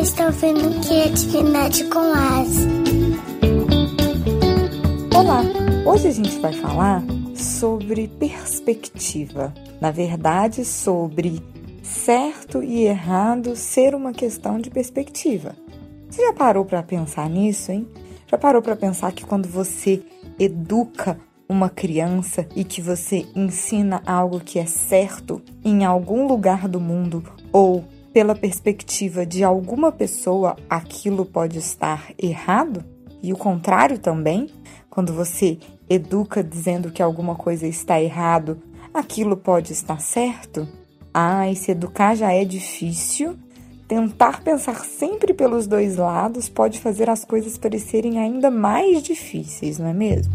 está ouvindo Criatividade com As. Olá! Hoje a gente vai falar sobre perspectiva. Na verdade, sobre certo e errado ser uma questão de perspectiva. Você já parou para pensar nisso, hein? Já parou para pensar que quando você educa uma criança e que você ensina algo que é certo em algum lugar do mundo ou pela perspectiva de alguma pessoa, aquilo pode estar errado? E o contrário também, quando você educa dizendo que alguma coisa está errado, aquilo pode estar certo? Ah, e se educar já é difícil, tentar pensar sempre pelos dois lados pode fazer as coisas parecerem ainda mais difíceis, não é mesmo?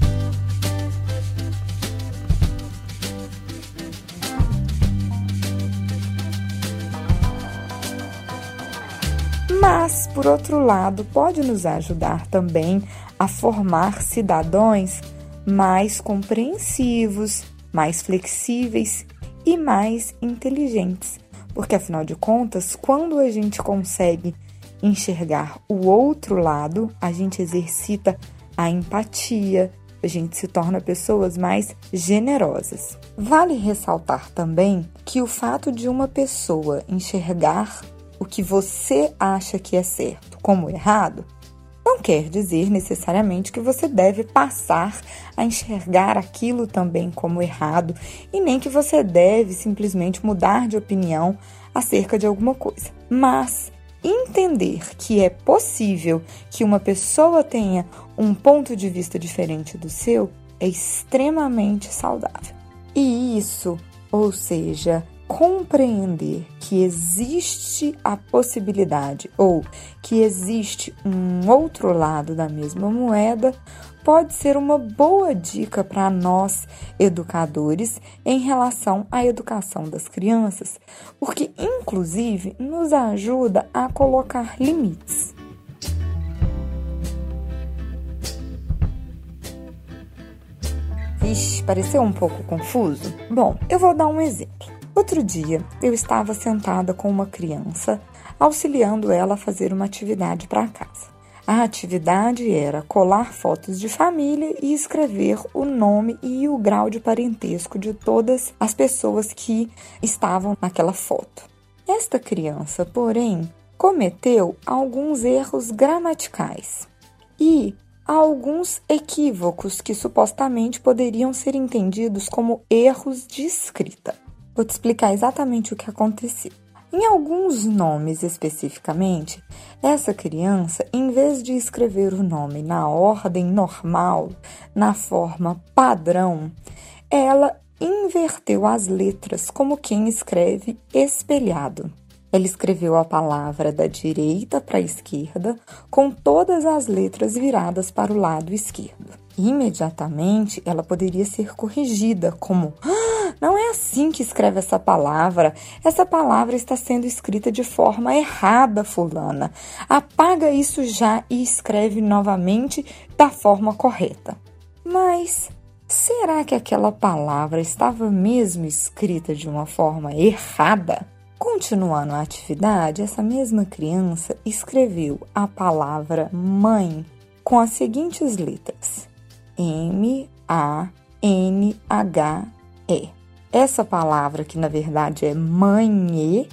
Mas, por outro lado, pode nos ajudar também a formar cidadãos mais compreensivos, mais flexíveis e mais inteligentes. Porque, afinal de contas, quando a gente consegue enxergar o outro lado, a gente exercita a empatia, a gente se torna pessoas mais generosas. Vale ressaltar também que o fato de uma pessoa enxergar o que você acha que é certo como errado, não quer dizer necessariamente que você deve passar a enxergar aquilo também como errado e nem que você deve simplesmente mudar de opinião acerca de alguma coisa. Mas entender que é possível que uma pessoa tenha um ponto de vista diferente do seu é extremamente saudável. E isso, ou seja, compreender que existe a possibilidade ou que existe um outro lado da mesma moeda pode ser uma boa dica para nós educadores em relação à educação das crianças, porque inclusive nos ajuda a colocar limites. Vixe, pareceu um pouco confuso? Bom, eu vou dar um exemplo. Outro dia, eu estava sentada com uma criança, auxiliando ela a fazer uma atividade para casa. A atividade era colar fotos de família e escrever o nome e o grau de parentesco de todas as pessoas que estavam naquela foto. Esta criança, porém, cometeu alguns erros gramaticais e alguns equívocos que supostamente poderiam ser entendidos como erros de escrita. Vou te explicar exatamente o que aconteceu. Em alguns nomes especificamente, essa criança, em vez de escrever o nome na ordem normal, na forma padrão, ela inverteu as letras como quem escreve espelhado. Ela escreveu a palavra da direita para a esquerda, com todas as letras viradas para o lado esquerdo. Imediatamente ela poderia ser corrigida, como. Ah, não é assim que escreve essa palavra. Essa palavra está sendo escrita de forma errada, Fulana. Apaga isso já e escreve novamente da forma correta. Mas será que aquela palavra estava mesmo escrita de uma forma errada? Continuando a atividade, essa mesma criança escreveu a palavra mãe com as seguintes letras: M, A, N, H, E. Essa palavra, que na verdade é mãe,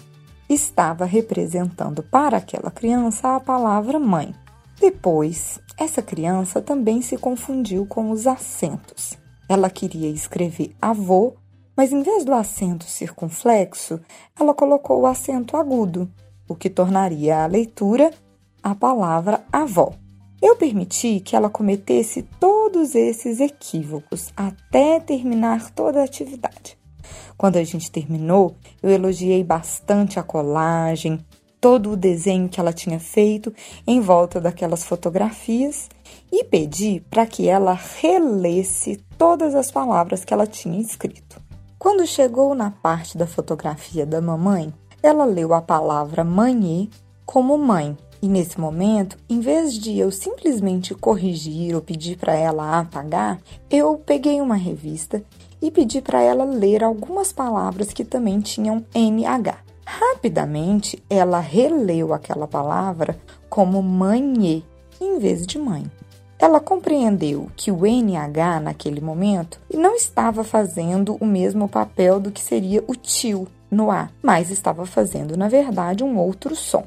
estava representando para aquela criança a palavra mãe. Depois, essa criança também se confundiu com os acentos. Ela queria escrever avô, mas em vez do acento circunflexo, ela colocou o acento agudo, o que tornaria a leitura a palavra avó. Eu permiti que ela cometesse todos esses equívocos até terminar toda a atividade. Quando a gente terminou, eu elogiei bastante a colagem, todo o desenho que ela tinha feito em volta daquelas fotografias e pedi para que ela relesse todas as palavras que ela tinha escrito. Quando chegou na parte da fotografia da mamãe, ela leu a palavra mãe como mãe. E nesse momento, em vez de eu simplesmente corrigir ou pedir para ela apagar, eu peguei uma revista e pedi para ela ler algumas palavras que também tinham NH. Rapidamente, ela releu aquela palavra como manhê em vez de mãe. Ela compreendeu que o NH naquele momento não estava fazendo o mesmo papel do que seria o tio no A, mas estava fazendo, na verdade, um outro som.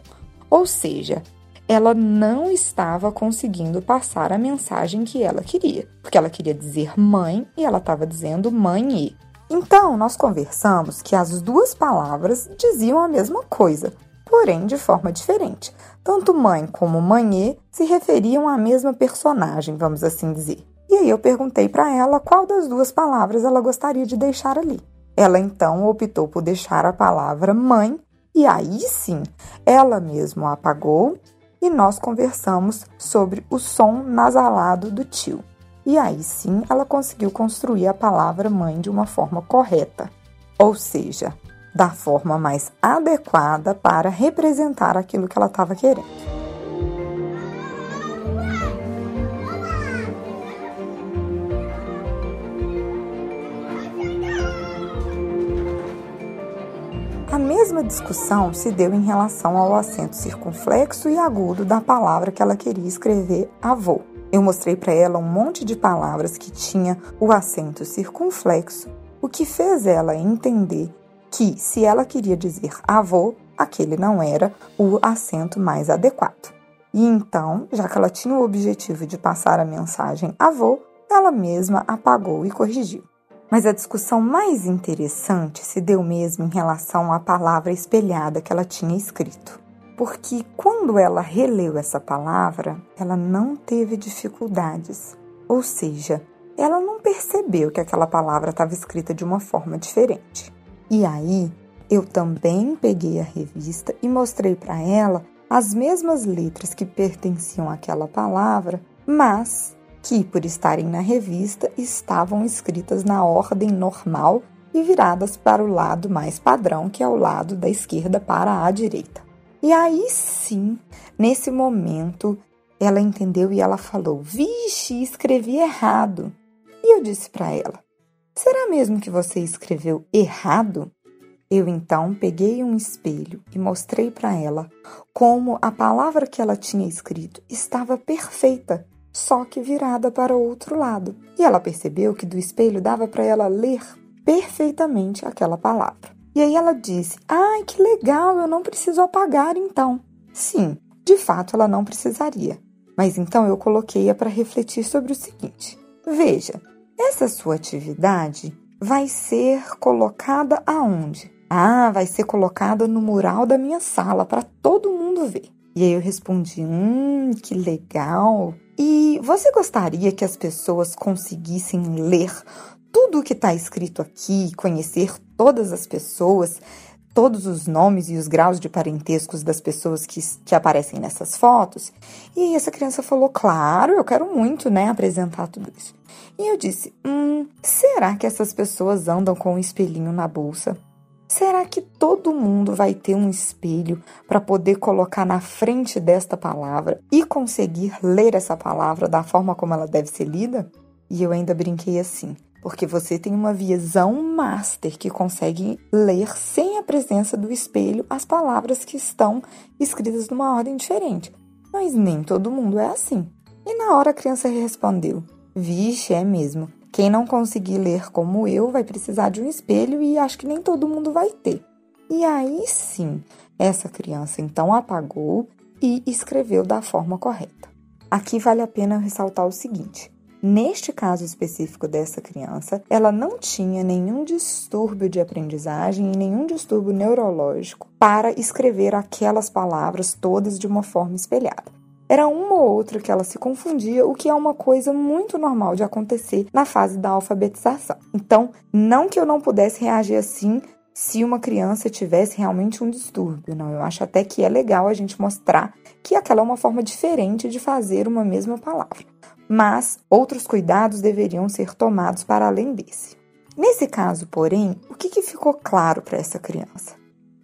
Ou seja, ela não estava conseguindo passar a mensagem que ela queria, porque ela queria dizer mãe e ela estava dizendo mãe. Então, nós conversamos que as duas palavras diziam a mesma coisa, porém de forma diferente. Tanto mãe como manhê se referiam à mesma personagem, vamos assim dizer. E aí eu perguntei para ela qual das duas palavras ela gostaria de deixar ali. Ela então optou por deixar a palavra mãe e aí sim, ela mesma apagou e nós conversamos sobre o som nasalado do tio. E aí sim ela conseguiu construir a palavra mãe de uma forma correta, ou seja, da forma mais adequada para representar aquilo que ela estava querendo. Mesma discussão se deu em relação ao acento circunflexo e agudo da palavra que ela queria escrever avô. Eu mostrei para ela um monte de palavras que tinha o acento circunflexo, o que fez ela entender que, se ela queria dizer avô, aquele não era o acento mais adequado. E então, já que ela tinha o objetivo de passar a mensagem avô, ela mesma apagou e corrigiu. Mas a discussão mais interessante se deu mesmo em relação à palavra espelhada que ela tinha escrito. Porque quando ela releu essa palavra, ela não teve dificuldades. Ou seja, ela não percebeu que aquela palavra estava escrita de uma forma diferente. E aí, eu também peguei a revista e mostrei para ela as mesmas letras que pertenciam àquela palavra, mas que, por estarem na revista, estavam escritas na ordem normal e viradas para o lado mais padrão, que é o lado da esquerda para a direita. E aí sim, nesse momento, ela entendeu e ela falou: Vixe, escrevi errado. E eu disse para ela: Será mesmo que você escreveu errado? Eu então peguei um espelho e mostrei para ela como a palavra que ela tinha escrito estava perfeita só que virada para o outro lado. E ela percebeu que do espelho dava para ela ler perfeitamente aquela palavra. E aí ela disse: Ai, que legal, eu não preciso apagar então. Sim, de fato ela não precisaria. Mas então eu coloquei-a para refletir sobre o seguinte: Veja, essa sua atividade vai ser colocada aonde? Ah, vai ser colocada no mural da minha sala para todo mundo ver. E aí eu respondi: Hum, que legal! E você gostaria que as pessoas conseguissem ler tudo o que está escrito aqui, conhecer todas as pessoas, todos os nomes e os graus de parentescos das pessoas que, que aparecem nessas fotos? E essa criança falou: Claro, eu quero muito, né, apresentar tudo isso. E eu disse: Hum, será que essas pessoas andam com um espelhinho na bolsa? Será que todo mundo vai ter um espelho para poder colocar na frente desta palavra e conseguir ler essa palavra da forma como ela deve ser lida? E eu ainda brinquei assim, porque você tem uma visão master que consegue ler sem a presença do espelho as palavras que estão escritas numa ordem diferente. Mas nem todo mundo é assim. E na hora a criança respondeu: Vixe, é mesmo. Quem não conseguir ler como eu vai precisar de um espelho e acho que nem todo mundo vai ter. E aí sim, essa criança então apagou e escreveu da forma correta. Aqui vale a pena ressaltar o seguinte: Neste caso específico dessa criança, ela não tinha nenhum distúrbio de aprendizagem e nenhum distúrbio neurológico para escrever aquelas palavras todas de uma forma espelhada. Era uma ou outra que ela se confundia, o que é uma coisa muito normal de acontecer na fase da alfabetização. Então, não que eu não pudesse reagir assim se uma criança tivesse realmente um distúrbio, não. Eu acho até que é legal a gente mostrar que aquela é uma forma diferente de fazer uma mesma palavra. Mas outros cuidados deveriam ser tomados para além desse. Nesse caso, porém, o que, que ficou claro para essa criança?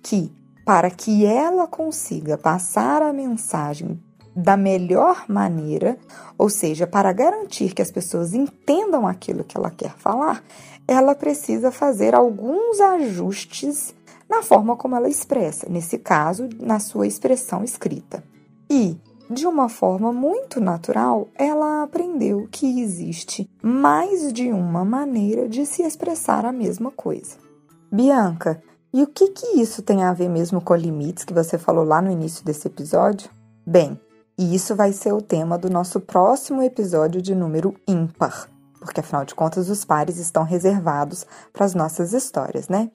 Que para que ela consiga passar a mensagem da melhor maneira, ou seja, para garantir que as pessoas entendam aquilo que ela quer falar, ela precisa fazer alguns ajustes na forma como ela expressa, nesse caso, na sua expressão escrita. E, de uma forma muito natural, ela aprendeu que existe mais de uma maneira de se expressar a mesma coisa. Bianca, e o que, que isso tem a ver mesmo com limites que você falou lá no início desse episódio? Bem, isso vai ser o tema do nosso próximo episódio de número ímpar, porque afinal de contas os pares estão reservados para as nossas histórias, né?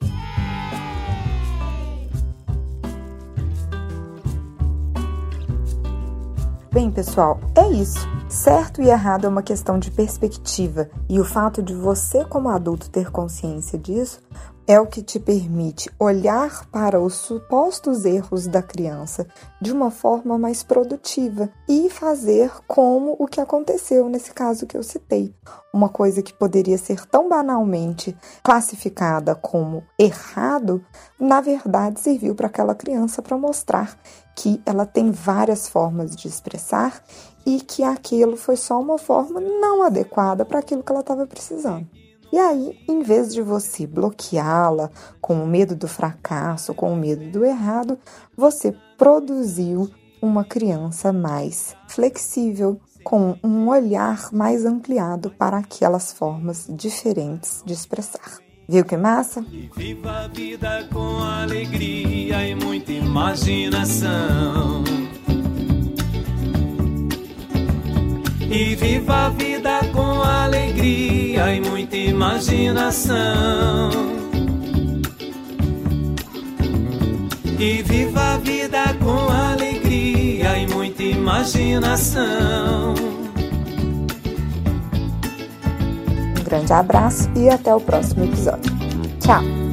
Bem, pessoal, é isso. Certo e errado é uma questão de perspectiva, e o fato de você, como adulto, ter consciência disso é o que te permite olhar para os supostos erros da criança de uma forma mais produtiva e fazer como o que aconteceu nesse caso que eu citei. Uma coisa que poderia ser tão banalmente classificada como errado, na verdade serviu para aquela criança para mostrar que ela tem várias formas de expressar e que aquilo foi só uma forma não adequada para aquilo que ela estava precisando. E aí, em vez de você bloqueá-la com o medo do fracasso, com o medo do errado, você produziu uma criança mais flexível, com um olhar mais ampliado para aquelas formas diferentes de expressar. Viu que massa? E viva a vida com alegria e muita imaginação. E viva a vida com alegria e muita imaginação. E viva a vida com alegria e muita imaginação. Um grande abraço e até o próximo episódio. Tchau!